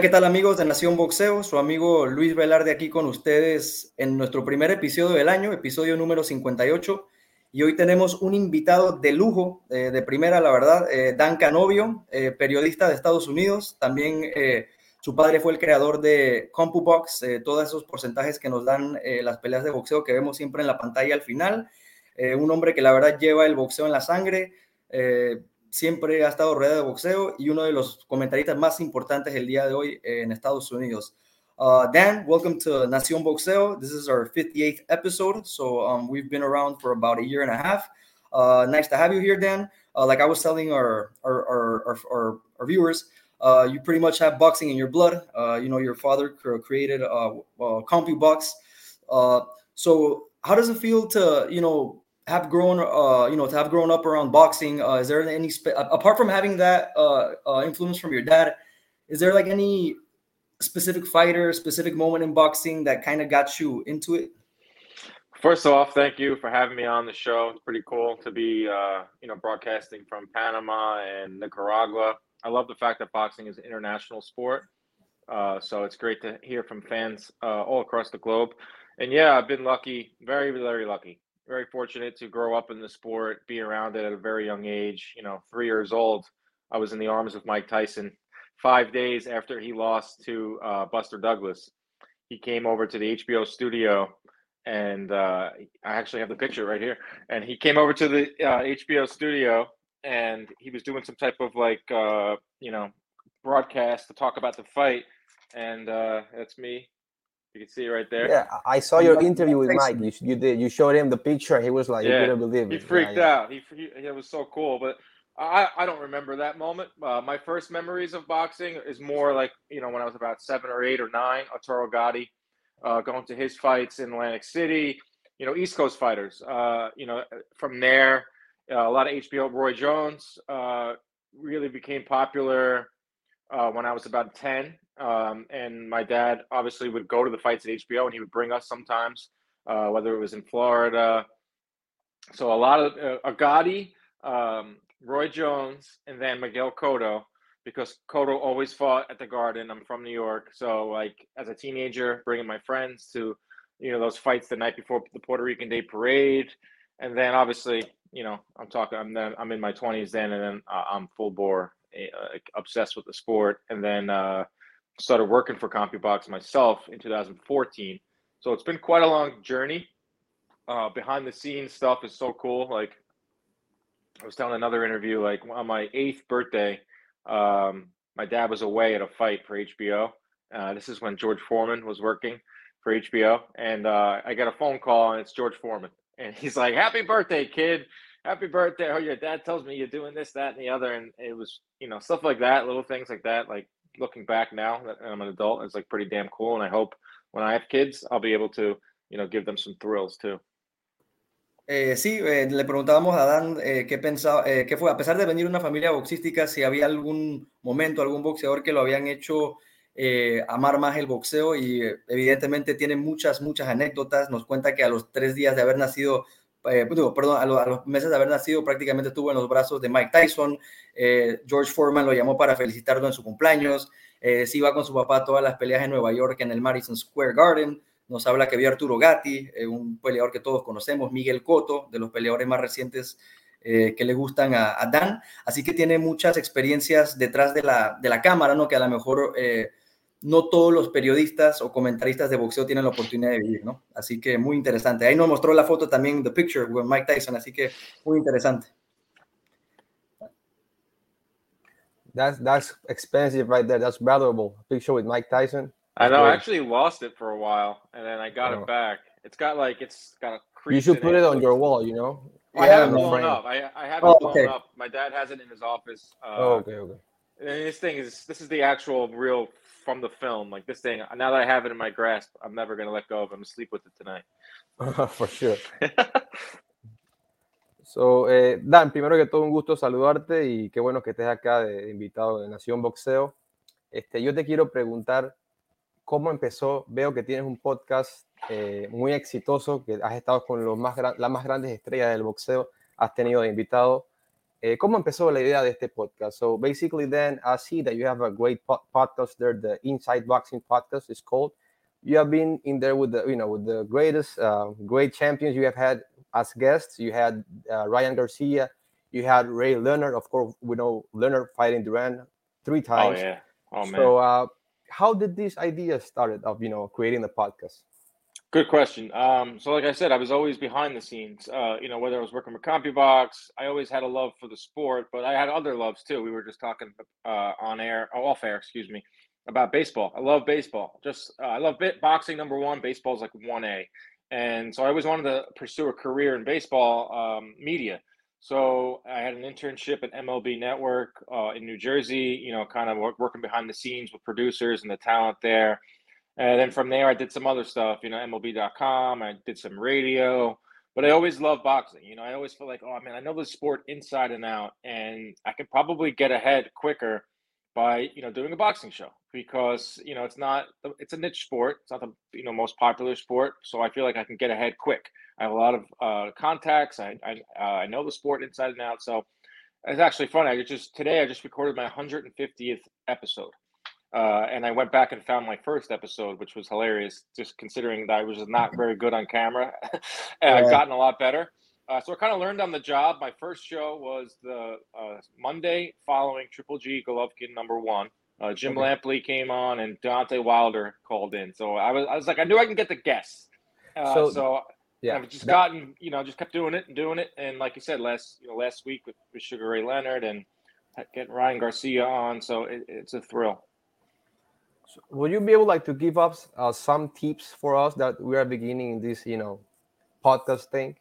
¿qué tal amigos de Nación Boxeo? Su amigo Luis Velarde aquí con ustedes en nuestro primer episodio del año, episodio número 58. Y hoy tenemos un invitado de lujo, eh, de primera, la verdad, eh, Dan Canovio, eh, periodista de Estados Unidos. También su padre fue el creador de CompuBox, todos esos porcentajes que nos dan las peleas de boxeo que vemos siempre en la pantalla al final. un hombre que la verdad lleva el boxeo en la sangre siempre ha estado rodeado de boxeo y uno de los comentaristas más importantes el día de hoy en Estados Unidos. Uh, Dan, welcome to Nación Boxeo. This is our 58th episode, so um, we've been around for about a year and a half. Uh, nice to have you here, Dan. Uh, like I was telling our our, our, our, our viewers, uh, you pretty much have boxing in your blood. Uh, you know, your father created uh, uh, CompuBox. So how does it feel to, you know, have grown, uh, you know, to have grown up around boxing, uh, is there any spe- apart from having that uh, uh, influence from your dad? Is there like any specific fighter, specific moment in boxing that kind of got you into it? First off, thank you for having me on the show. It's pretty cool to be, uh, you know, broadcasting from Panama and Nicaragua. I love the fact that boxing is an international sport. Uh, so it's great to hear from fans uh, all across the globe. And yeah, I've been lucky, very, very lucky very fortunate to grow up in the sport, be around it at a very young age. You know, three years old, I was in the arms of Mike Tyson. Five days after he lost to uh, Buster Douglas, he came over to the HBO studio, and uh, I actually have the picture right here. And he came over to the uh, HBO studio, and he was doing some type of like, uh, you know, broadcast to talk about the fight. And uh, that's me you can see it right there. Yeah, I saw your interview with Mike. You, you did. You showed him the picture. He was like, yeah. he couldn't believe it. He freaked yeah, out. He, he, it was so cool. But I, I don't remember that moment. Uh, my first memories of boxing is more like you know when I was about seven or eight or nine. Arturo Gatti, uh, going to his fights in Atlantic City. You know, East Coast fighters. Uh, you know, from there, uh, a lot of HBO. Roy Jones uh, really became popular uh, when I was about ten. Um, and my dad obviously would go to the fights at HBO and he would bring us sometimes, uh, whether it was in Florida. So a lot of uh, Agati, um, Roy Jones, and then Miguel Cotto, because Cotto always fought at the Garden. I'm from New York. So, like, as a teenager, bringing my friends to, you know, those fights the night before the Puerto Rican Day Parade. And then obviously, you know, I'm talking, I'm then, I'm in my 20s then, and then uh, I'm full bore, uh, obsessed with the sport. And then, uh, started working for CompuBox myself in 2014. So it's been quite a long journey. Uh, behind the scenes stuff is so cool. Like I was telling another interview, like on my eighth birthday, um, my dad was away at a fight for HBO. Uh, this is when George Foreman was working for HBO, and uh, I got a phone call, and it's George Foreman, and he's like, "Happy birthday, kid! Happy birthday! Oh, your dad tells me you're doing this, that, and the other." And it was, you know, stuff like that, little things like that, like looking back now that I'm an adult, it's like pretty damn cool. And I hope when I have kids, I'll be able to, you know, give them some thrills too. Eh, sí, eh, le preguntábamos a Dan eh, qué pensaba, eh, qué fue, a pesar de venir una familia boxística, si había algún momento, algún boxeador que lo habían hecho amar más el boxeo y evidentemente tiene muchas, muchas anécdotas. Nos cuenta que a los tres días de haber nacido eh, perdón, a, los meses de haber nacido prácticamente estuvo en los brazos de Mike Tyson. Eh, George Foreman lo llamó para felicitarlo en su cumpleaños. Eh, se iba con su papá a todas las peleas en Nueva York en el Madison Square Garden. Nos habla que vio a Arturo Gatti, eh, un peleador que todos conocemos, Miguel Cotto, de los peleadores más recientes que le gustan a, Dan. Así que tiene muchas experiencias detrás de la, de la cámara, ¿no? que a lo mejor no todos los periodistas o comentaristas de boxeo tienen la oportunidad de vivir, ¿no? Así que muy interesante. Ahí nos mostró la foto también, The Picture, with Mike Tyson, así que muy interesante. That's that's expensive right there. That's valuable. Picture with Mike Tyson. I know. I actually lost it for a while, and then I got oh. it back. It's got like it's got a crease. You should put it, it on your wall. You know. I haven't blown up. I, I haven't oh, blown okay. up. My dad has it in his office. Uh, oh, okay, okay. And this thing is this is the actual real from the film. Like this thing, now that I have it in my grasp, I'm never gonna let go of. It. I'm gonna sleep with it tonight. For sure. so, eh, Dan, primero que todo un gusto saludarte y qué bueno que estés acá de invitado de Nación Boxeo. Este, yo te quiero preguntar cómo empezó. Veo que tienes un podcast eh, muy exitoso, que has estado con los más las más grandes estrellas del boxeo, has tenido de invitado. Eh, ¿Cómo empezó la idea de este podcast? So basically, then I see that you have a great po podcast there. The Inside Boxing Podcast is called. You have been in there with the you know with the greatest uh, great champions you have had as guests. You had uh, Ryan Garcia. You had Ray Leonard. Of course, we know Leonard fighting Duran three times. Oh yeah. Oh man. So uh, how did this idea started of you know creating the podcast? Good question. Um, so, like I said, I was always behind the scenes. Uh, you know, whether I was working with CompuBox, I always had a love for the sport, but I had other loves too. We were just talking uh, on air, oh, off air, excuse me, about baseball. I love baseball. Just uh, I love bit boxing number one. Baseball is like one A, and so I always wanted to pursue a career in baseball um, media. So I had an internship at MLB Network uh, in New Jersey. You know, kind of working behind the scenes with producers and the talent there and then from there, I did some other stuff, you know, MLB.com. I did some radio, but I always loved boxing. You know, I always feel like, oh man, I know the sport inside and out, and I can probably get ahead quicker by you know doing a boxing show because you know it's not it's a niche sport. It's not the you know most popular sport, so I feel like I can get ahead quick. I have a lot of uh, contacts. I I, uh, I know the sport inside and out, so it's actually fun. I just today I just recorded my 150th episode. Uh, and I went back and found my first episode, which was hilarious, just considering that I was not very good on camera. and. I've gotten a lot better. Uh, so I kind of learned on the job. My first show was the uh, Monday following Triple G Golovkin number one. Uh, Jim okay. Lampley came on and Deontay Wilder called in. So I was, I was like, I knew I can get the guests. Uh, so, so yeah, I've just gotten, you know, just kept doing it and doing it. And like you said, last, you know, last week with, with Sugar Ray Leonard and getting Ryan Garcia on. So it, it's a thrill. So would you be able like to give us uh, some tips for us that we are beginning in this, you know, podcast thing?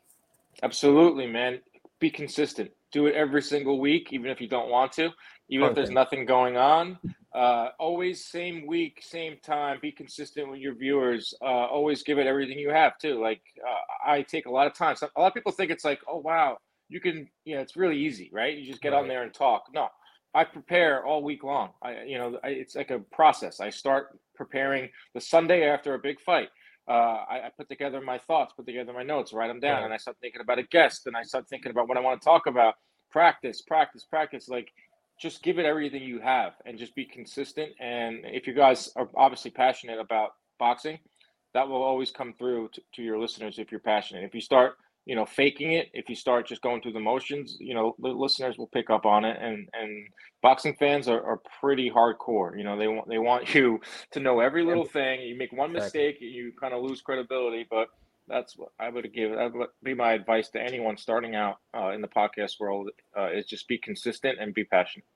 Absolutely, man. Be consistent. Do it every single week, even if you don't want to, even okay. if there's nothing going on. Uh, always same week, same time. Be consistent with your viewers. Uh, always give it everything you have too. Like uh, I take a lot of time. So a lot of people think it's like, oh wow, you can, you know, it's really easy, right? You just get right. on there and talk. No, I prepare all week long. I, you know, I, it's like a process. I start preparing the Sunday after a big fight. Uh, I, I, put together my thoughts, put together my notes, write them down, right. and I start thinking about a guest, and I start thinking about what I want to talk about. Practice, practice, practice. Like, just give it everything you have, and just be consistent. And if you guys are obviously passionate about boxing, that will always come through to, to your listeners. If you're passionate, if you start you know faking it. If you start just going through the motions you know the listeners will pick up on it. And and boxing fans are, are pretty hardcore. You know they want they want you to know every little thing. You make one mistake you kind of lose credibility. But that's what i would give that would be my advice to anyone starting out uh, in the podcast world uh, is just be consistent and be passionate.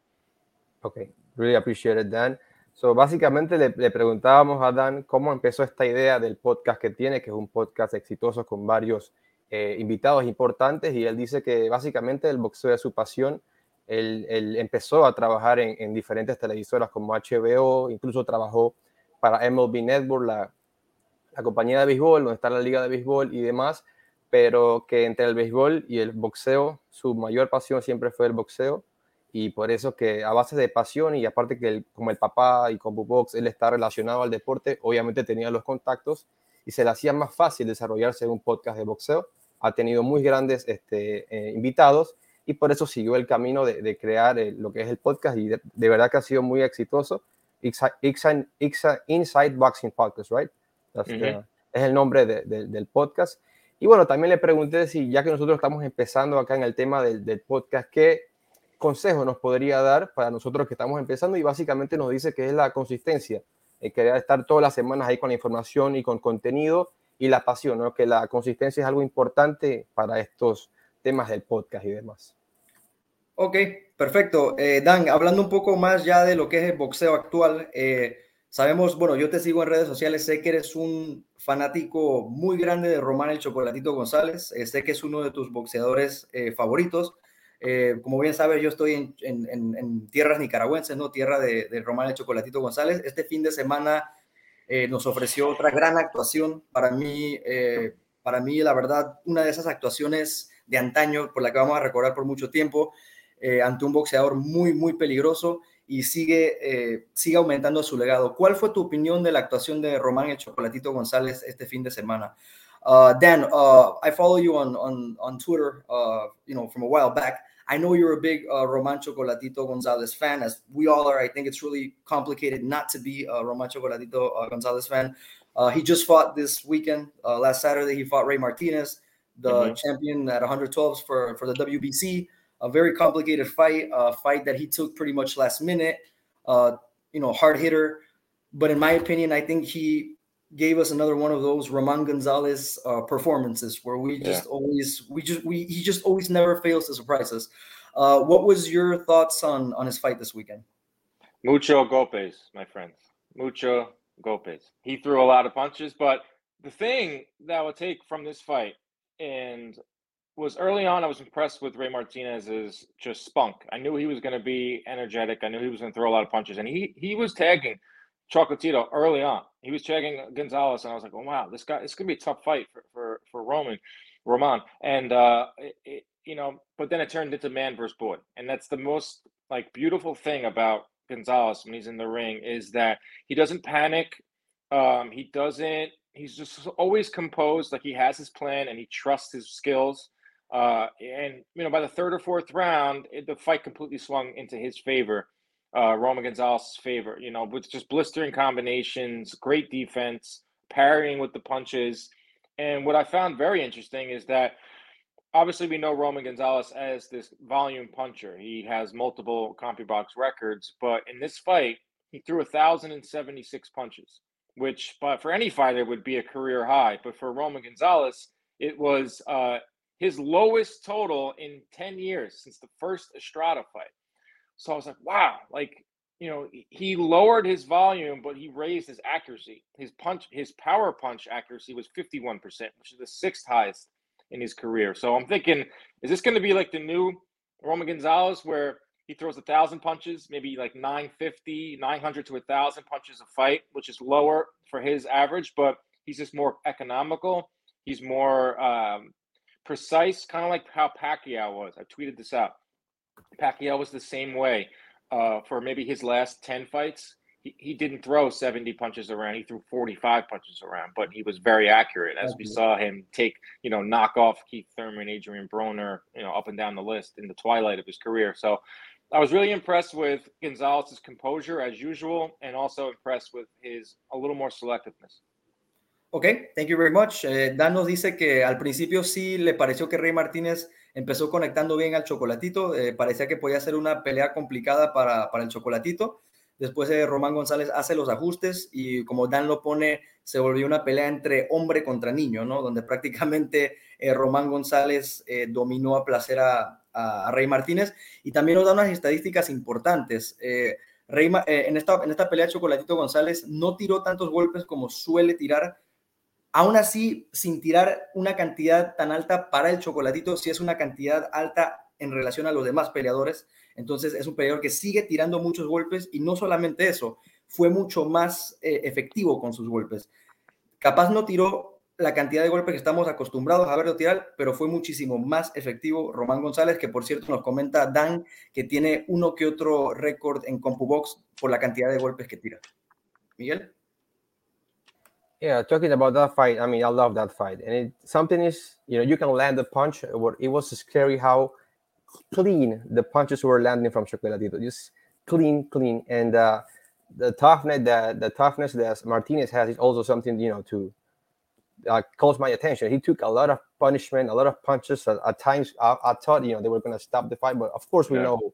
Okay really appreciate it dan. So, básicamente le, le, preguntábamos a Dan cómo empezó esta idea del podcast que tiene, que es un podcast exitoso con varios eh, invitados importantes y él dice que básicamente el boxeo es su pasión. Él, empezó a trabajar en, en, diferentes televisoras como HBO, incluso trabajó para MLB Network, la, compañía de béisbol, donde está la liga de béisbol y demás, pero que entre el béisbol y el boxeo, su mayor pasión siempre fue el boxeo y por eso que a base de pasión y aparte que como el papá y como box él está relacionado al deporte, obviamente tenía los contactos y se le hacía más fácil desarrollarse un podcast de boxeo ha tenido muy grandes este, eh, invitados y por eso siguió el camino de, de crear eh, lo que es el podcast y de, de, verdad que ha sido muy exitoso. Inside Boxing Podcast, right? Uh -huh. es el nombre de, del podcast. Y bueno, también le pregunté si ya que nosotros estamos empezando acá en el tema del, del podcast, ¿qué consejo nos podría dar para nosotros que estamos empezando? Y básicamente nos dice que es la consistencia, el querer estar todas las semanas ahí con la información y con contenido y la pasión, ¿no? que la consistencia es algo importante para estos temas del podcast y demás. Ok, perfecto. Eh, Dan, hablando un poco más ya de lo que es el boxeo actual, eh, sabemos, bueno, yo te sigo en redes sociales, sé que eres un fanático muy grande de Román el Chocolatito González, eh, sé que es uno de tus boxeadores favoritos. como bien sabes, yo estoy en, tierras nicaragüenses, ¿no? Tierra de Román el Chocolatito González. Este fin de semana eh, nos ofreció otra gran actuación. Para mí, eh, para mí, la verdad, una de esas actuaciones de antaño por la que vamos a recordar por mucho tiempo, eh, ante un boxeador muy, muy peligroso y sigue, sigue aumentando su legado. ¿Cuál fue tu opinión de la actuación de Román El Chocolatito González este fin de semana? Uh, Dan, uh, I follow you on on on Twitter. Uh, you know, from a while back. I know you're a big uh, Roman Chocolatito Gonzalez fan, as we all are. I think it's really complicated not to be a Roman Chocolatito uh, Gonzalez fan. Uh, he just fought this weekend. Uh, last Saturday, he fought Ray Martinez, the mm-hmm. champion at 112 for, for the WBC. A very complicated fight, a fight that he took pretty much last minute. Uh, you know, hard hitter. But in my opinion, I think he gave us another one of those Roman Gonzalez uh, performances where we just yeah. always, we just, we he just always never fails to surprise us. Uh, what was your thoughts on on his fight this weekend? Mucho golpes, my friends. Mucho golpes. He threw a lot of punches, but the thing that I would take from this fight and was early on I was impressed with Ray Martinez's just spunk. I knew he was going to be energetic. I knew he was going to throw a lot of punches, and he he was tagging Chocolatito early on. He was tagging Gonzalez, and I was like, "Oh wow, this guy, it's going to be a tough fight for for, for Roman, Roman." And uh, it, you know, but then it turned into man versus boy, and that's the most like beautiful thing about Gonzalez when he's in the ring is that he doesn't panic. Um, he doesn't. He's just always composed, like he has his plan and he trusts his skills. Uh, and you know, by the third or fourth round, it, the fight completely swung into his favor, uh, Roman Gonzalez's favor. You know, with just blistering combinations, great defense, parrying with the punches. And what I found very interesting is that obviously we know Roman Gonzalez as this volume puncher. He has multiple CompuBox records, but in this fight, he threw 1,076 punches, which but for any fighter would be a career high. But for Roman Gonzalez, it was uh, his lowest total in 10 years since the first Estrada fight. So I was like, wow, like, you know, he lowered his volume, but he raised his accuracy. His punch, his power punch accuracy was 51%, which is the sixth highest in his career. So I'm thinking, is this going to be like the new Roman Gonzalez where he throws a thousand punches, maybe like 950, 900 to a thousand punches a fight, which is lower for his average, but he's just more economical. He's more um, precise, kind of like how Pacquiao was. I tweeted this out. Pacquiao was the same way uh, for maybe his last 10 fights he, he didn't throw 70 punches around. He threw 45 punches around, but he was very accurate as we saw him take, you know, knock off Keith Thurman, Adrian Broner, you know, up and down the list in the twilight of his career. So I was really impressed with Gonzalez's composure as usual, and also impressed with his a little more selectiveness. Ok, thank you very much. Eh, Dan nos dice que al principio sí le pareció que Rey Martínez empezó conectando bien al chocolatito. Eh, parecía que podía ser una pelea complicada para, para el chocolatito. Después de Román González hace los ajustes y como Dan lo pone, se volvió una pelea entre hombre contra niño, ¿no? Donde prácticamente eh, Román González eh, dominó a placer a, Rey Martínez y también nos da unas estadísticas importantes. Eh, Rey, en, esta, en esta pelea Chocolatito González no tiró tantos golpes como suele tirar, aún así sin tirar una cantidad tan alta para el Chocolatito, si es una cantidad alta en relación a los demás peleadores. Entonces es un peleador que sigue tirando muchos golpes y no solamente eso, fue mucho más eh, efectivo con sus golpes. Capaz no tiró la cantidad de golpes que estamos acostumbrados a verlo tirar, pero fue muchísimo más efectivo Román González, que por cierto nos comenta Dan que tiene uno que otro récord en CompuBox por la cantidad de golpes que tira. Miguel? Yeah, talking about that fight, I mean, I love that fight. And it, something is, you know, you can land a punch. It was scary how clean the punches were landing from Chocolatito, just clean, clean. And uh, the toughness that the toughness that Martinez has is also something you know to uh, calls my attention. He took a lot of punishment, a lot of punches. At, at times, I, I, thought you know they were going to stop the fight, but of course we yeah. know,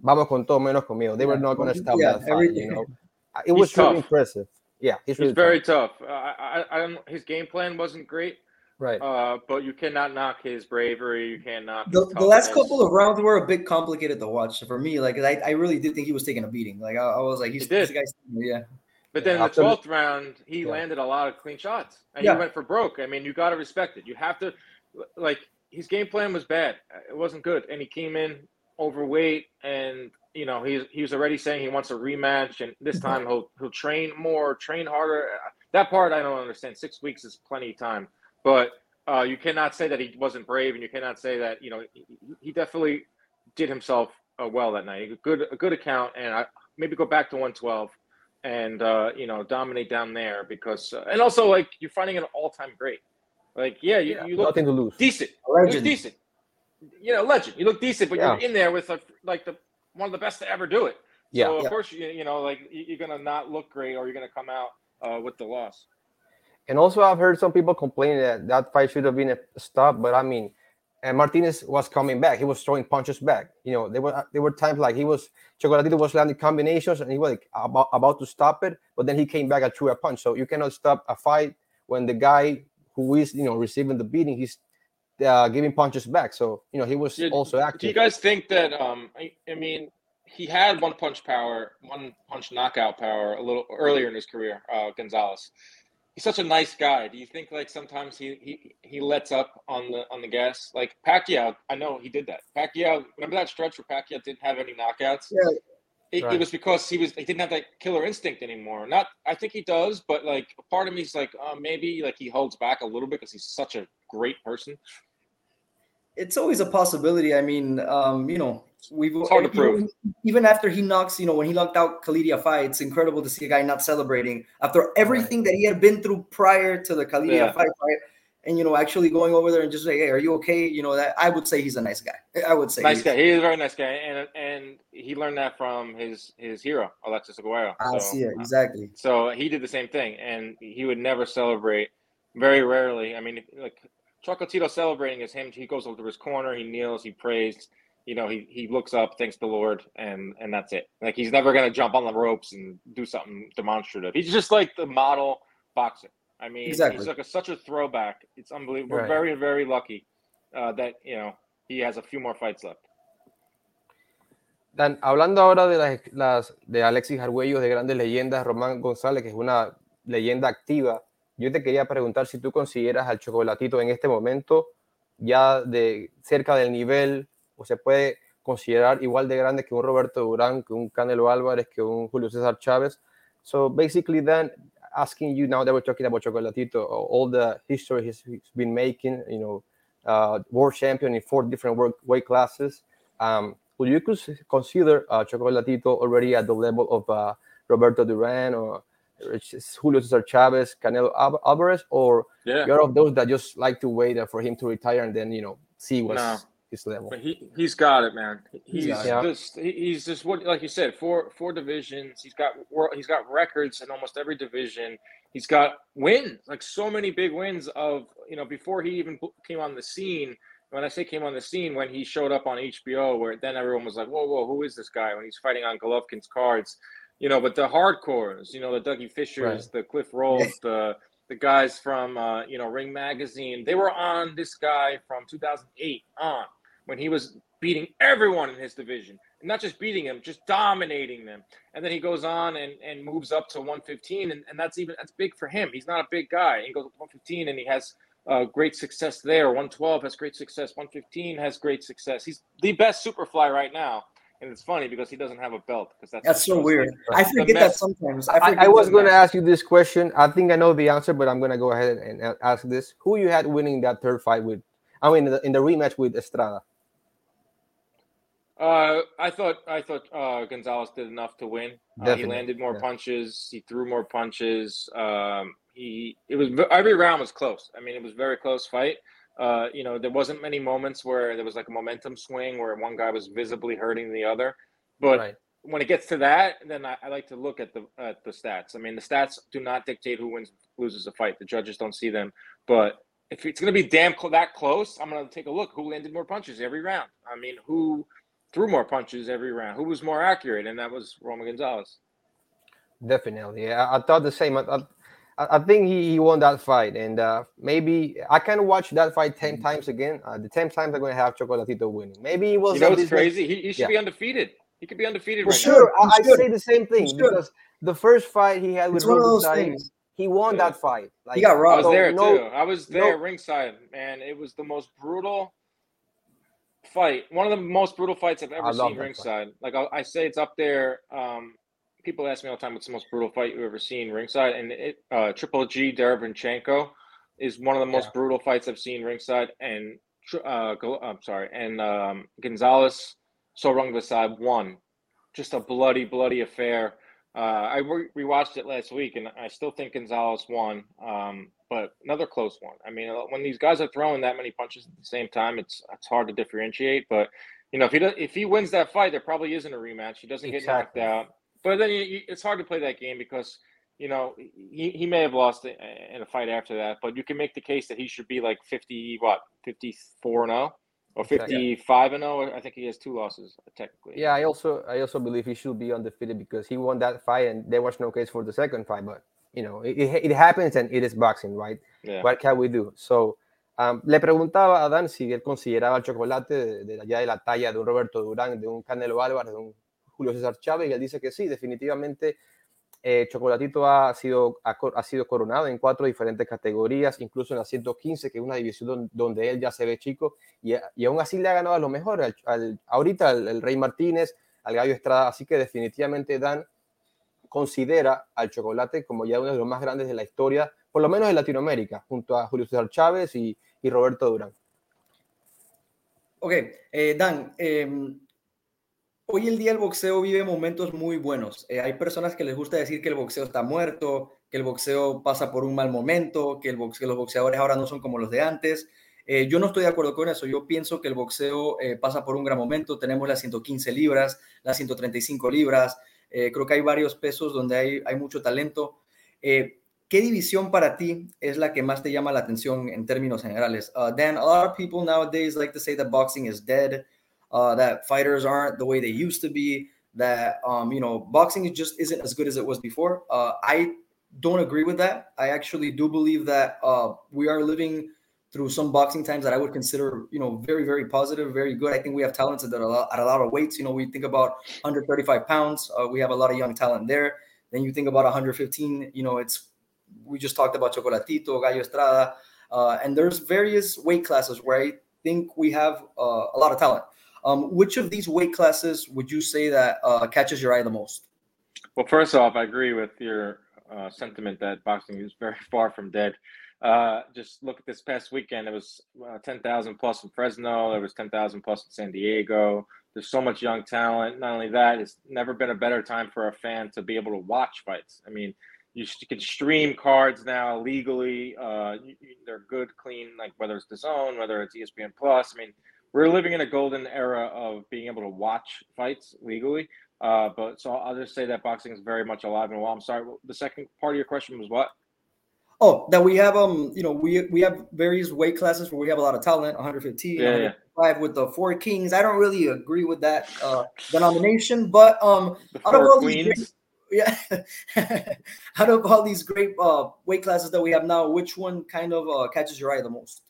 vamos con todo menos conmigo. They yeah. were not going to stop yeah, that fight. You know, it was really impressive. Yeah, he's, really very tough. tough. Uh, I, I, I, his game plan wasn't great. Right. Uh, but you cannot knock his bravery. You can't knock the, the last couple of rounds were a bit complicated to watch for me. Like I, I really did think he was taking a beating. Like I, I was like, he's, he he's the guy. Yeah. But then yeah, in the twelfth round, he yeah. landed a lot of clean shots, and yeah. he went for broke. I mean, you got to respect it. You have to, like, his game plan was bad. It wasn't good, and he came in overweight, and you know he's he was already saying he wants a rematch, and this time he'll he'll train more, train harder. That part I don't understand. Six weeks is plenty of time. But uh, you cannot say that he wasn't brave, and you cannot say that you know he, he definitely did himself uh, well that night. A good a good account, and I maybe go back to 112 and uh, you know dominate down there because uh, and also like you're finding an all time great. Like, yeah, you, Yeah, you look nothing to lose. decent. Decent. You know, legend. You look decent, but Yeah. you're in there with a, like the one of the best to ever do it. Yeah. So of Yeah. course, you, you know, like you- you're gonna not look great, or you're gonna come out uh, with the loss. And also, I've heard some people complaining that that fight should have been a stop. But I mean, and Martinez was coming back. He was throwing punches back. You know, there were there were times like he was Chocolatito was landing combinations and he was like about, about to stop it, but then he came back and threw a punch. So you cannot stop a fight when the guy who is you know receiving the beating he's uh, giving punches back. So you know he was Yeah, also active. Do you guys think that? Um, I, I mean, he had one punch power, one punch knockout power a little earlier in his career. Uh, Gonzalez. He's such a nice guy. Do you think like sometimes he he he lets up on the on the gas? Like Pacquiao, I know he did that. Pacquiao, remember that stretch where Pacquiao didn't have any knockouts? Yeah. It, Right. it was because he was he didn't have that killer instinct anymore. Not, I think he does, but like a part of me's like, uh, maybe like he holds back a little bit because he's such a great person. It's always a possibility. I mean, um, you know, we've It's hard to even- prove. Even after he knocks, you know, when he knocked out Khalid fight, it's incredible to see a guy not celebrating after everything that he had been through prior to the Khalid Yeah. fight, right? And you know, actually going over there and just like, hey, are you okay? You know, that I would say he's a nice guy. I would say Nice he's- guy. He is a very nice guy, and and he learned that from his his hero Alexis Arguello. I So, see it exactly. So he did the same thing, and he would never celebrate. Very rarely. I mean, like Chocolatito celebrating is him. He goes over to his corner, he kneels, he prays. You know, he he looks up, thanks the Lord, and and that's it. Like he's never gonna jump on the ropes and do something demonstrative. He's just like the model boxer. I mean, Exactly. he's like a, such a throwback. It's unbelievable. We're very very lucky uh, that you know he has a few more fights left. Dan, hablando ahora de las, las- de Alexis Arguello, de grandes leyendas, Román González, que es una leyenda activa, yo te quería preguntar si tú consideras al Chocolatito en este momento ya de cerca del nivel, o se puede considerar igual de grande que un Roberto Durán, que un Canelo Álvarez, que un Julio César Chávez. So basically then asking you now that we're talking about Chocolatito, all the history he's, he's been making, you know, uh, world champion in four different weight classes. Um, would you cons- consider uh, Chocolatito already at the level of uh, Roberto Duran or Julio Cesar Chavez, Canelo Alvarez, or Yeah. you're of those that just like to wait for him to retire and then you know see what's No. his level? But he he's got it, man. He's. Yeah. just he's just what like you said, four four divisions. He's got wor- he's got records in almost every division. He's got wins, like so many big wins of you know before he even came on the scene. When I say came on the scene, when he showed up on HBO, where then everyone was like, "Whoa, whoa, who is this guy?" When he's fighting on Golovkin's cards, you know. But the hardcores, you know, the Dougie Fischers, the Cliff Rolds, the the guys from uh, you know Ring Magazine, they were on this guy from 2008 on when he was beating everyone in his division. And not just beating him, just dominating them. And then he goes on and, and moves up to 115. And, and that's even that's big for him. He's not a big guy. He goes up to 115 and he has uh, great success there. 112 has great success. 115 has great success. He's the best superfly right now. And it's funny because he doesn't have a belt because that's That's so weird. like I the forget that sometimes. I, I, I was going to ask you this question. I think I know the answer, but I'm going to go ahead and ask this: Who you had winning that third fight with? I mean, in the, in the rematch with Estrada. Uh, I thought I thought uh, Gonzalez did enough to win. Uh, he landed more yeah. punches. He threw more punches. Um, he it was every round was close. I mean, it was a very close fight. Uh, you know, there wasn't many moments where there was like a momentum swing where one guy was visibly hurting the other. But right. when it gets to that, then I, I like to look at the at the stats. I mean, the stats do not dictate who wins loses a fight. The judges don't see them. But if it's going to be damn cl- that close, I'm going to take a look. Who landed more punches every round? I mean, who threw more punches every round? Who was more accurate? And that was Roman Gonzalez. Definitely. Yeah, I, I thought the same. I, I, I think he, he won that fight, and uh, maybe I can watch that fight ten times again. Uh, the ten times I'm going to have Chocolatito winning. Maybe he was. You know a crazy? He, he should Yeah. be undefeated. He could be undefeated For right sure. Sure, I, I say the same thing He should. because the first fight he had with It's one of those things. he won Yeah. that fight. Like, got now. I robbed. was so there no- too. I was no- there ringside, man. It was the most brutal fight. One of the most brutal fights I've ever love seen that fight. ringside. Like I, I say, it's up there. Um, people ask me all the time, "What's the most brutal fight you've ever seen ringside?" And it, uh, Triple G Derevyanchenko is one of the most Yeah. brutal fights I've seen ringside. And uh, I'm sorry, and um, Gonzalez Sor Rungvisai won. Just a bloody, bloody affair. Uh, I re- rewatched it last week, and I still think Gonzalez won, um, but another close one. I mean, uh, when these guys are throwing that many punches at the same time, it's it's hard to differentiate. But you know, if he does, if he wins that fight, there probably isn't a rematch. He doesn't Exactly. get knocked out. But then you, it's hard to play that game because you know he, he may have lost in a fight after that. But you can make the case that he should be like fifty what fifty four and zero or fifty five and zero. I think he has two losses technically. Yeah, I also I also believe he should be undefeated because he won that fight and there was no case for the second fight. But you know, it, it, happens and it is boxing, right? Yeah. What can we do? So, um, le preguntaba a Dan si él consideraba el chocolate de, de allá de la talla de un Roberto Durán, de un Canelo Álvarez, de un Julio César Chávez, y él dice que sí, definitivamente eh, Chocolatito ha sido, ha, sido coronado en cuatro diferentes categorías, incluso en la 115, que es una división don- donde él ya se ve chico, y, y aún así le ha ganado a lo mejor, ahorita al, Rey Martínez, al Gallo Estrada, así que definitivamente Dan considera al chocolate como ya uno de los más grandes de la historia, por lo menos en Latinoamérica, junto a Julio César Chávez y, Roberto Durán. Ok, eh, Dan, eh, hoy el día el boxeo vive momentos muy buenos. Eh, hay personas que les gusta decir que el boxeo está muerto, que el boxeo pasa por un mal momento, que, el box- que los boxeadores ahora no son como los de antes. Eh, yo no estoy de acuerdo con eso. Yo pienso que el boxeo eh, pasa por un gran momento. Tenemos las 115 libras, las 135 libras. Creo que hay varios pesos donde hay, mucho talento. ¿Qué división para ti es la que más te llama la atención en términos generales? Uh, Dan, a lot of people nowadays like to say that boxing is dead, uh, that fighters aren't the way they used to be, that um, you know boxing just isn't as good as it was before. Uh, I don't agree with that. I actually do believe that uh, we are living through some boxing times that I would consider, you know, very, very positive, very good. I think we have talents at a lot, at a lot of weights. You know, we think about 135 pounds. Uh, we have a lot of young talent there. Then you think about 115. You know, it's we just talked about Chocolatito, Gallo Estrada, uh, and there's various weight classes where I think we have uh, a lot of talent. Um, which of these weight classes would you say that uh, catches your eye the most? Well, first off, I agree with your uh, sentiment that boxing is very far from dead. Uh, just look at this past weekend. It was uh, 10,000 plus in Fresno. There was 10,000 plus in San Diego. There's so much young talent. Not only that, it's never been a better time for a fan to be able to watch fights. I mean, you, can stream cards now legally. Uh, they're good, clean, like whether it's DAZN, whether it's ESPN Plus. I mean, we're living in a golden era of being able to watch fights legally. Uh, but so I'll just say that boxing is very much alive and well. I'm sorry. The second part of your question was what? Oh, that we have um, you know, we we have various weight classes where we have a lot of talent, 115, Yeah, yeah. with the four kings. I don't really agree with that uh denomination, but um Out of all these queens. yeah out of all these great uh weight classes that we have now, which one kind of uh catches your eye the most?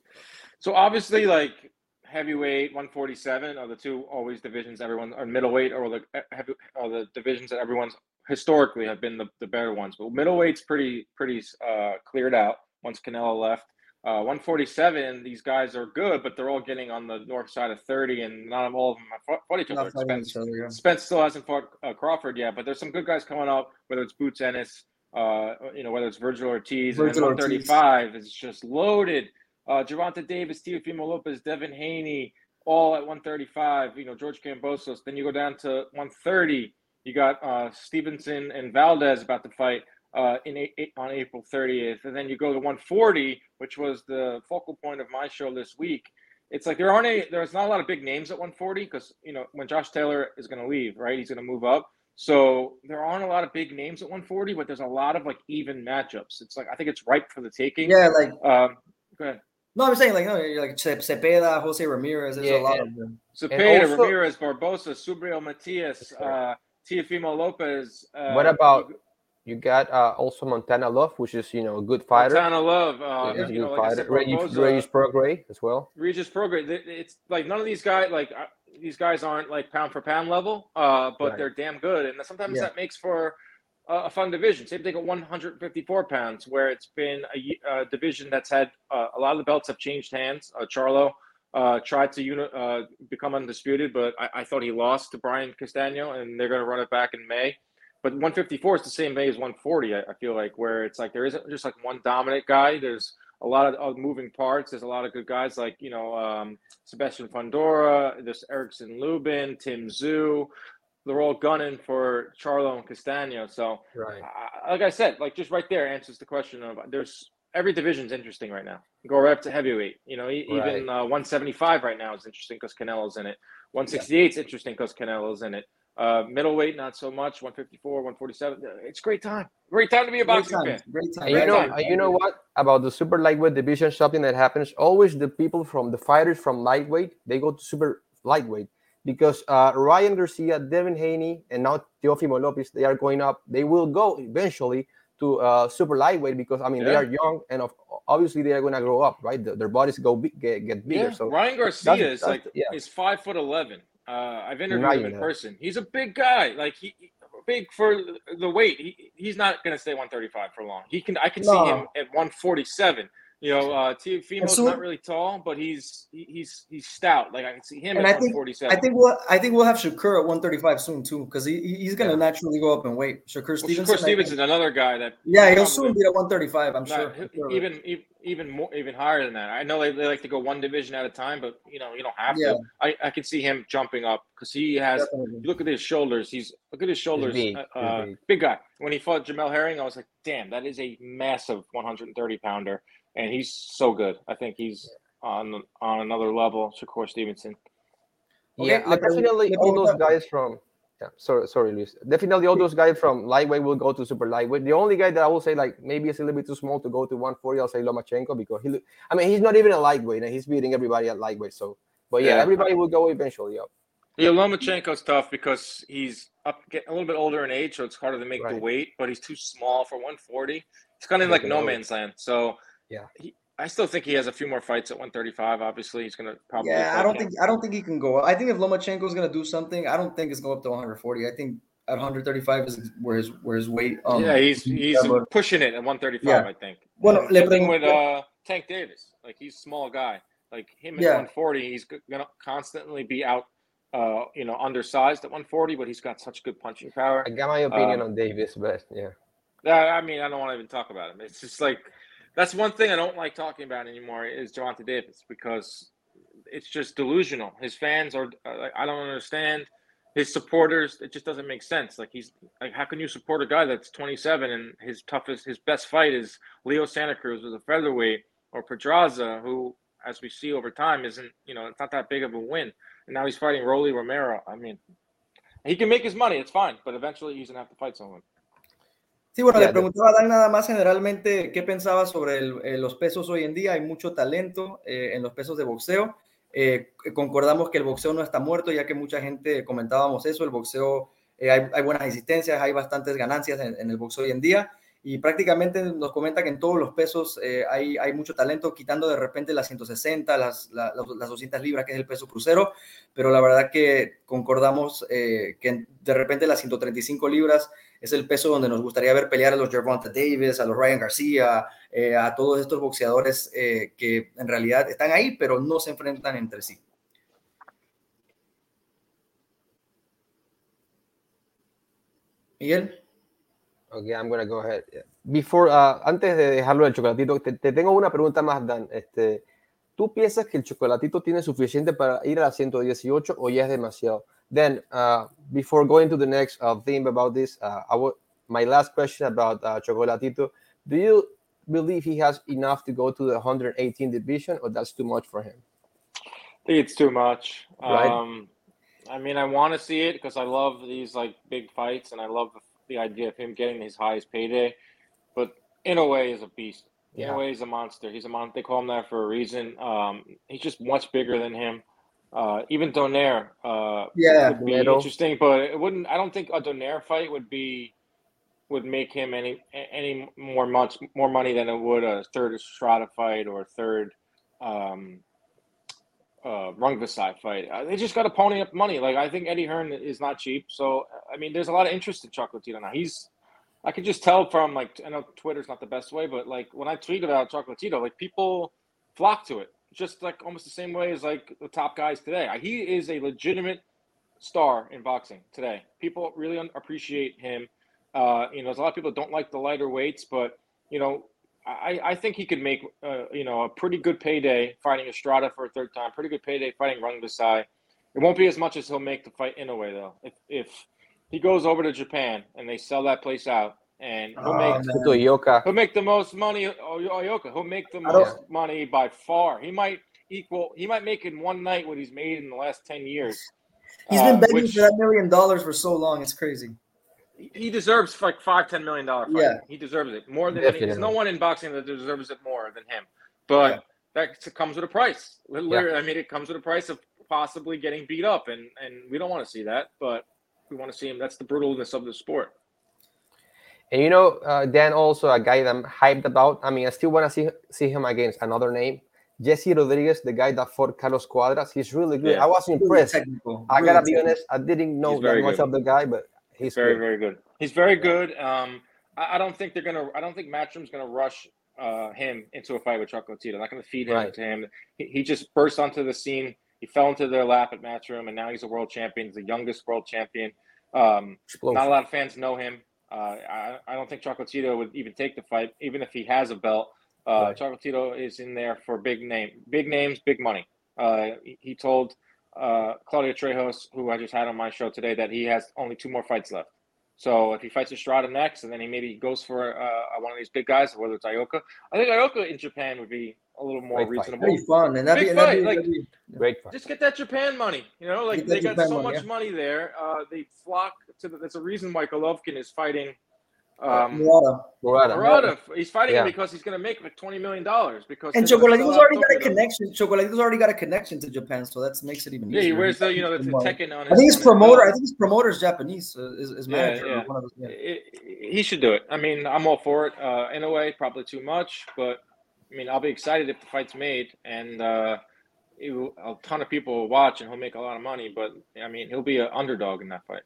So obviously, like heavyweight, 147 are the two always divisions everyone or middleweight or the uh, heavy are the divisions that everyone's historically have been the, the better ones. But middleweight's pretty pretty uh, cleared out once Canelo left. Uh, 147, these guys are good, but they're all getting on the north side of 30, and not all of them have fought, each other. Spence, each other, yeah. Spence still hasn't fought uh, Crawford yet, but there's some good guys coming up. Whether it's Boots Ennis, uh, you know, whether it's Virgil Ortiz, Virgil and then Ortiz. 135 is just loaded. Uh, Gervonta Davis, Teofimo Lopez, Devin Haney, all at 135. You know, George Kambosos. Then you go down to 130. You got uh, Stevenson and Valdez about to fight uh, in on April 30th, and then you go to 140, which was the focal point of my show this week. It's like there aren't any, there's not a lot of big names at 140 because you know when Josh Taylor is going to leave, right? He's going to move up. So there aren't a lot of big names at 140, but there's a lot of like even matchups. It's like I think it's ripe for the taking. Yeah, like Um, go ahead. No, I'm saying like no, like Ce- Cepeda, Jose Ramirez. There's Yeah, a lot and- of them. Cepeda, also- Ramirez, Barbosa, Subriel Matias, uh, Teofimo Lopez. Uh, What about you got uh, also Montana Love, which is you know a good fighter. Montana Love? He's a you know, good like fighter. Regis, Barbosa- Regis Prograis as well. Regis Prograis. th- It's like none of these guys like uh, these guys aren't like pound for pound level, uh, but Right. they're damn good, and sometimes Yeah. that makes for a, fun division. Same thing at 154 pounds, where it's been a, a division that's had uh, a lot of the belts have changed hands. Uh, Charlo uh, tried to uni- uh, become undisputed, but I, I thought he lost to Brian Castano, and they're going to run it back in May. But 154 is the same way as 140. I, I feel like where it's like there isn't just like one dominant guy. There's a lot of, moving parts. There's a lot of good guys like you know um, Sebastian Fundora, there's Erickson Lubin, Tim Tszyu. They're all gunning for Charlo and Castano. So, Right. uh, like I said, like just right there answers the question of there's every division's interesting right now. Go right up to heavyweight. You know, e- even uh, 175 right now is interesting because Canelo's in it. 168 is interesting because Canelo's in it. Uh, middleweight, not so much. 154, 147. It's great time. Great time to be a Great boxing time. fan. Great time. And you know, time. you know what about the super lightweight division? Something that happens always. The people from the fighters from lightweight they go to super lightweight because uh, Ryan Garcia, Devin Haney, and now Teofimo Lopez they are going up. They will go eventually to uh, super lightweight because I mean they are young and of, obviously they are going to grow up, right? The- their bodies go big, get, get bigger. Yeah, So Ryan Garcia that's- is that's like yeah. is five foot eleven. Uh, I've interviewed him in person. He's a big guy. Like he, big for the weight. He, he's not gonna stay 135 for long. He can. I can see him at 147. You know, uh, Teofimo's so- not really tall, but he's he's he's stout. Like I can see him And at I think- 147. I think we'll I think we'll have Shakur at 135 soon too, because he he- he's gonna Yeah. naturally go up in weight. Shakur well, Stevenson. Shakur I think- Stevenson, another guy that Yeah, he'll probably- soon be at 135. I'm Not- sure. he- even even more even higher than that. I know they, they like to go one division at a time, but you know you don't have Yeah. to. I, I can see him jumping up because he has. Definitely. Look at his shoulders. He's look at his shoulders. big, uh, uh, big. big guy. When he fought Jamel Herring, I was like, damn, that is a massive 130 pounder, and he's so good. I think he's on on another level. Shakur Stevenson. Okay, yeah, le uh, definitely pregun- le all those guys from. Yeah, sorry, sorry, Luis. Definitely all those guys from lightweight will go to super lightweight. The only guy that I will say like maybe it's a little bit too small to go to 140, I'll say Lomachenko because he. look- I mean, he's not even a lightweight and he's beating everybody at lightweight. So, but yeah, Yeah. everybody will go eventually. Up. Yeah, Lomachenko's tough because he's up getting a little bit older in age, so it's harder to make the weight. But he's too small for 140. It's kind of like no man's land. So Yeah. he, I still think he has a few more fights at 135. Obviously, he's gonna probably. Yeah, I don't Cam- think I don't think he can go. I think if Lomachenko is gonna do something, I don't think it's going up to 140. I think at 135 is where his where his weight. Um, yeah, he's he's yeah, but- pushing it at 135. Yeah. I think. And le same with uh, Tank Davis. Like he's a small guy. Like him at Yeah. 140, he's gonna constantly be out. Uh, you know, undersized at 140, but he's got such good punching power. I got my opinion Um, on Davis, but yeah, Yeah, I mean, I don't want to even talk about him. It's just like that's one thing I don't like talking about anymore is Gervonta Davis because it's just delusional. His fans are uh, like, I don't understand. His supporters, it just doesn't make sense. Like he's like, how can you support a guy that's 27 and his toughest, his best fight is Leo Santa Cruz with a featherweight or Pedraza, who, as we see over time, isn't you know it's not that big of a win. And now he's fighting Rolly Romero. I mean, he can make his money. It's fine, but eventually he's gonna have to fight someone. Sí, bueno, Ya, le preguntaba a Dan nada más generalmente qué pensaba sobre el- eh, los pesos hoy en día. Hay mucho talento eh, en los pesos de boxeo. Eh, concordamos que el boxeo no está muerto, ya que mucha gente comentábamos eso. El boxeo, eh, hay, hay buenas existencias, hay bastantes ganancias en, en el boxeo hoy en día. Y prácticamente nos comenta que en todos los pesos hay, hay mucho talento, quitando de repente las 160, las, la- las, las 200 libras, que es el peso crucero. Pero la verdad que concordamos que de repente las 135 libras es el peso donde nos gustaría ver pelear a los Gervonta Davis, a los Ryan García, eh, a todos estos boxeadores eh, que en realidad están ahí, pero no se enfrentan entre sí. Miguel. Okay, I'm gonna go ahead. Before, uh, antes de dejarlo del chocolatito, te, te tengo una pregunta más, Dan. Este, ¿Tú piensas que el chocolatito tiene suficiente para ir a la 118 o ya es demasiado? Then, uh, before going to the next uh, theme about this, uh, I would, my last question about uh, chocolatito, do you believe he has enough to go to the 118 division or that's too much for him? I think it's too much. Right. Um, I mean, I want to see it because I love these like big fights, and I love the, idea of him getting his highest payday. But in a way, he's a beast. In Yeah. a way, he's a monster. He's a mon. They call him that for a reason. Um, he's just much bigger than him. Uh, even Donaire, uh, Yeah, would be Donaire. interesting, but it wouldn't. I don't think a Donaire fight would be would make him any any more much more money than it would a third Estrada fight or a third um, uh, Rungvisai fight. Uh, they just got to pony up money. Like I think Eddie Hearn is not cheap, so I mean, there's a lot of interest in Chocolatito now. He's I could just tell from like I know Twitter's not the best way, but like when I tweet about Chocolatito, like people flock to it, just like almost the same way as like the top guys today. He is a legitimate star in boxing today. People really appreciate him. Uh, you know, there's a lot of people that don't like the lighter weights, but you know, I, I think he could make uh, you know a pretty good payday fighting Estrada for a third time. Pretty good payday fighting Rung Rungvisai. It won't be as much as he'll make to fight in a way though. If if he goes over to Japan and they sell that place out, and he'll Oh, make man. To Ioka. he'll make the most money. Ioka, he'll make the most money by far. He might equal. He might make in one night what he's made in the last ten years. He's Uh, been begging which- for that million dollars for so long. It's crazy. he deserves like five, ten million dollar fight. Yeah. He deserves it more than any, there's no one in boxing that deserves it more than him. But Yeah. that comes with a price. Literally, I mean, it comes with a price of possibly getting beat up, and and we don't want to see that. But we want to see him. That's the brutalness of the sport. And you know, uh, Dan also a guy that I'm hyped about. I mean, I still want to see see him against another name, Jesse Rodriguez, the guy that fought Carlos Cuadras. He's really good. Yeah. I was Really impressed. technical. I really gotta be honest, I didn't know that very much good. of the guy, but he's very, good. very good. He's very good. Um, I, I don't think they're gonna. I don't think Matchroom's gonna rush uh, him into a fight with Chocolatito. Not gonna feed him Right. to him. He, he just burst onto the scene. He fell into their lap at Matchroom, and now he's a world champion. He's the youngest world champion. Um, not a lot of fans know him. Uh, I, I don't think Chocolatito would even take the fight, even if he has a belt. Uh, Right. Chocolatito is in there for big name, big names, big money. Uh, he, told uh, Claudio Trejos, who I just had on my show today, that he has only two more fights left. So if he fights Estrada next, and then he maybe goes for uh, one of these big guys, whether it's Ioka, I think Ioka in Japan would be a little more Great fight. reasonable. That'd be fun, and that'd Big be, that'd fight, be, like- that'd be- Great fight. Just get that Japan money. You know, like Get that they got Japan so money, much yeah. money there. Uh, they flock to the. That's a reason why Golovkin is fighting. Um, Murata. Murata. Murata. He's fighting Yeah. him because he's going to make like twenty million dollars. Because And they're Chocolatito's already got a connection. Chocolatito's already got a connection to Japan, so that makes it even Yeah, easier. he wears the you know the, the Teiken on his. I think his on his promoter. belt. I think his promoter's Japanese. Uh, his, his Yeah, manager. or yeah. One of those, yeah. It- he should do it. I mean, I'm all for it. Uh, in a way, probably too much, but I mean, I'll be excited if the fight's made, and uh, it a ton of people will watch, and he'll make a lot of money. But I mean, he'll be an underdog in that fight.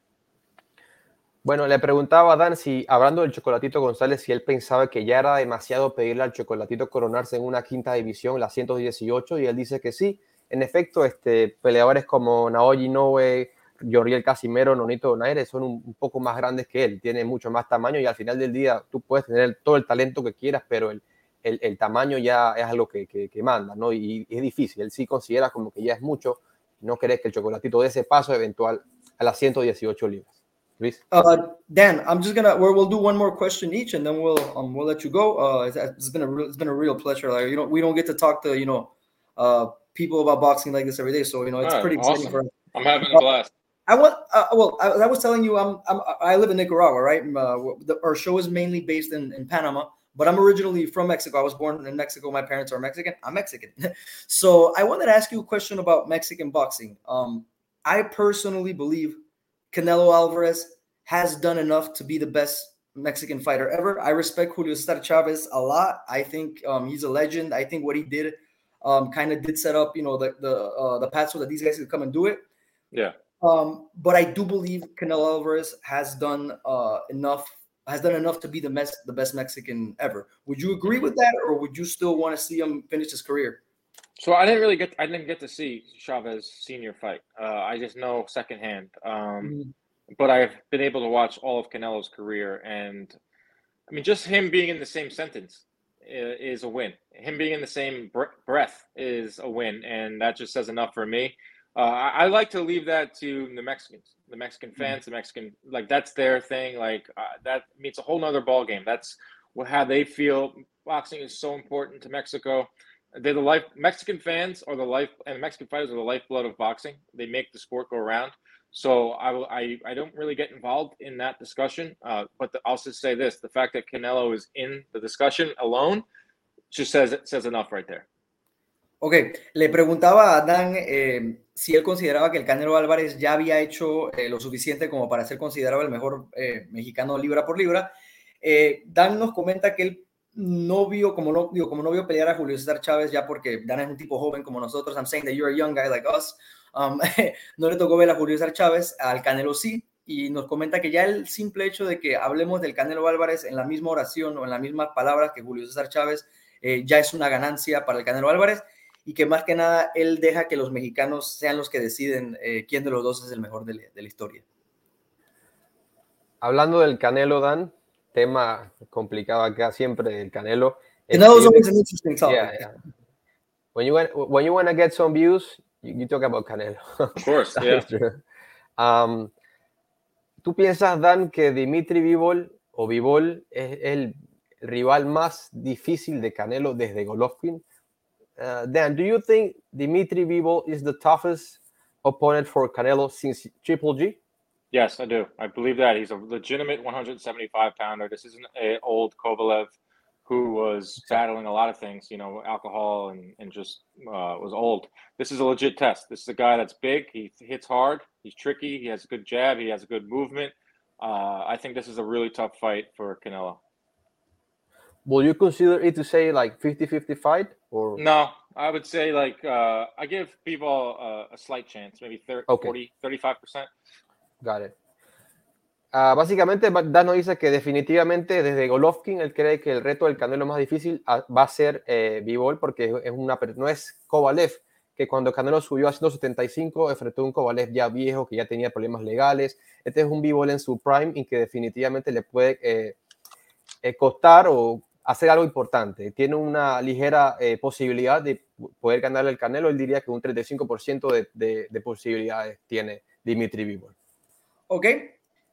Bueno, le preguntaba a Dan si, hablando del Chocolatito González, si él pensaba que ya era demasiado pedirle al Chocolatito coronarse en una quinta división, la 118, y él dice que sí. En efecto, este, peleadores como Naoji Inoue, Yoriel Casimero, Nonito Donaire son un, un poco más grandes que él, tienen mucho más tamaño y al final del día tú puedes tener todo el talento que quieras, pero el, el, el tamaño ya es algo que, que, que manda, ¿no? Y, y es difícil, él sí considera como que ya es mucho, no querés que el Chocolatito dé ese paso eventual a las 118 libras. Luis. Uh, Dan, I'm just gonna. We're, we'll do one more question each, and then we'll um, we'll let you go. Uh, it's, it's been a real, it's been a real pleasure. Like you know, we don't get to talk to you know, uh, people about boxing like this every day. So you know, it's Alright, pretty exciting awesome. for us. I'm having a blast. I want. Uh, well, I, I was telling you, I'm, I'm. I live in Nicaragua, right? Uh, the, our show is mainly based in, in Panama, but I'm originally from Mexico. I was born in Mexico. My parents are Mexican. I'm Mexican. so I wanted to ask you a question about Mexican boxing. Um, I personally believe Canelo Alvarez has done enough to be the best Mexican fighter ever. I respect Julio Cesar Chavez a lot. I think um, he's a legend. I think what he did um, kind of did set up, you know, the the uh, the path so that these guys could come and do it. Yeah. Um, but I do believe Canelo Alvarez has done uh, enough has done enough to be the best the best Mexican ever. Would you agree with that, or would you still want to see him finish his career? So I didn't really get I didn't get to see Chavez senior fight. Uh, I just know secondhand. Um, but I've been able to watch all of Canelo's career, and I mean, just him being in the same sentence is a win. Him being in the same br- breath is a win, and that just says enough for me. Uh, I, I like to leave that to the Mexicans, the Mexican fans, the Mexican like that's their thing. Like uh, that I mean, a whole nother ball game. That's what how they feel. Boxing is so important to Mexico. They're the life. Mexican fans are the life, and Mexican fighters are the lifeblood of boxing. They make the sport go around. So I, will- I, I don't really get involved in that discussion. Uh, but the, I'll just say this: the fact that Canelo is in the discussion alone just says it says enough right there. Ok, le preguntaba a Dan eh, si él consideraba que el Canelo Álvarez ya había hecho eh, lo suficiente como para ser considerado el mejor eh, mexicano libra por libra. Eh, Dan nos comenta que él no vio, como no, digo, como no vio pelear a Julio César Chávez ya porque Dan es un tipo joven como nosotros. I'm saying that you're a young guy like us. Um, no le tocó ver a Julio César Chávez, al Canelo sí. Y nos comenta que ya el simple hecho de que hablemos del Canelo Álvarez en la misma oración o en las mismas palabras que Julio César Chávez eh, ya es una ganancia para el Canelo Álvarez y que más que nada él deja que los mexicanos sean los que deciden eh, quién de los dos es el mejor de la, de la historia. Hablando del Canelo, Dan, tema complicado acá siempre el Canelo. Canelo's always an interesting topic. yeah, yeah. When you want when you want to get some views, you, you talk about Canelo. Of course, That yeah. Um, ¿Tú piensas, Dan, que Dimitri Vivol o Vivol es el rival más difícil de Canelo desde Golovkin? Uh, Dan, do you think Dimitri Bivol is the toughest opponent for Canelo since Triple G? Yes, I do. I believe that he's a legitimate 175 pounder. This isn't an old Kovalev who was battling a lot of things, you know, alcohol and, and just uh, was old. This is a legit test. This is a guy that's big. He hits hard. He's tricky. He has a good jab. He has a good movement. Uh, I think this is a really tough fight for Canelo. Will you consider it to say like 50 50 fight? Or no, I would say like uh, I give people uh, a slight chance, maybe 30, okay. 40, 35%. Got it. Uh, básicamente, Dano dice que definitivamente desde Golovkin él cree que el reto del Canelo más difícil ah, va a ser eh, Bivol porque es una, no es Kovalev, que cuando Canelo subió a 175 enfrentó un Kovalev ya viejo que ya tenía problemas legales. Este es un Bivol en su prime y que definitivamente le puede eh, eh, costar o hacer algo importante. Tiene una ligera posibilidad de poder ganarle el Canelo. Él diría que un 35% de, de, de posibilidades tiene Dimitri Bivol. Ok,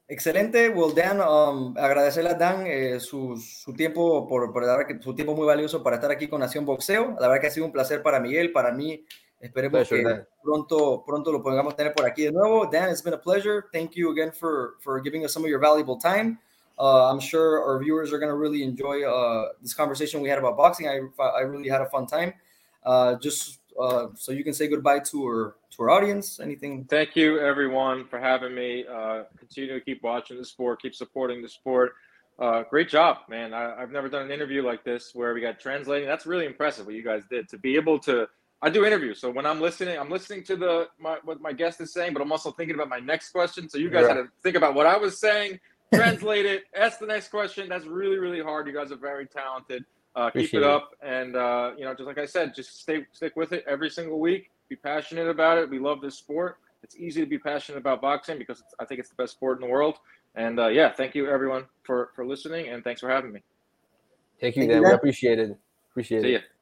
Excelente, well Dan, um, agradecerle a Dan eh, su, su, tiempo por, por, dar su tiempo muy valioso para estar aquí con Nación Boxeo. La verdad que ha sido un placer para Miguel, para mí. Esperemos pleasure, que pronto, pronto lo podamos tener por aquí de nuevo. Dan, it's been a pleasure. Thank you again for, for giving us some of your valuable time. Uh, I'm sure our viewers are going to really enjoy uh, this conversation we had about boxing. I, I really had a fun time. Uh, just uh, so you can say goodbye to our to our audience? Anything? Thank you, everyone, for having me. Uh, continue to keep watching the sport, keep supporting the sport. Uh, great job, man. I, have never done an interview like this where we got translating. That's really impressive what you guys did to be able to. I do interviews, so when I'm listening, I'm listening to the my, what my guest is saying, but I'm also thinking about my next question. So you guys had to think about what I was saying, translate it, ask the next question. That's really really hard. You guys are very talented. Uh, keep it up, and uh, you know, just like I said, just stay stick with it every single week be passionate about it. We love this sport. It's easy to be passionate about boxing because I think it's the best sport in the world. And uh, yeah, thank you everyone for for listening and thanks for having me. Thank you, Dan. We appreciate it. Appreciate it. See it. Ya.